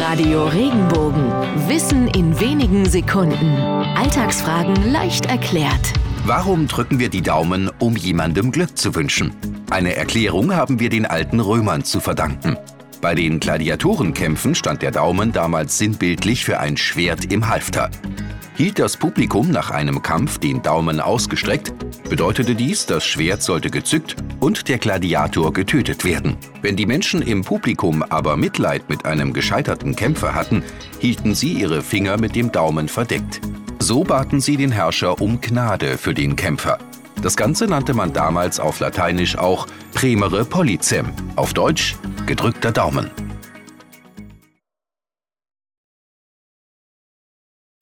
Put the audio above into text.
Radio Regenbogen. Wissen in wenigen Sekunden. Alltagsfragen leicht erklärt. Warum drücken wir die Daumen, um jemandem Glück zu wünschen? Eine Erklärung haben wir den alten Römern zu verdanken. Bei den Gladiatorenkämpfen stand der Daumen damals sinnbildlich für ein Schwert im Halfter. Hielt das Publikum nach einem Kampf den Daumen ausgestreckt, bedeutete dies, das Schwert sollte gezückt und der Gladiator getötet werden. Wenn die Menschen im Publikum aber Mitleid mit einem gescheiterten Kämpfer hatten, hielten sie ihre Finger mit dem Daumen verdeckt. So baten sie den Herrscher um Gnade für den Kämpfer. Das Ganze nannte man damals auf Lateinisch auch Premere Policem, auf Deutsch gedrückter Daumen.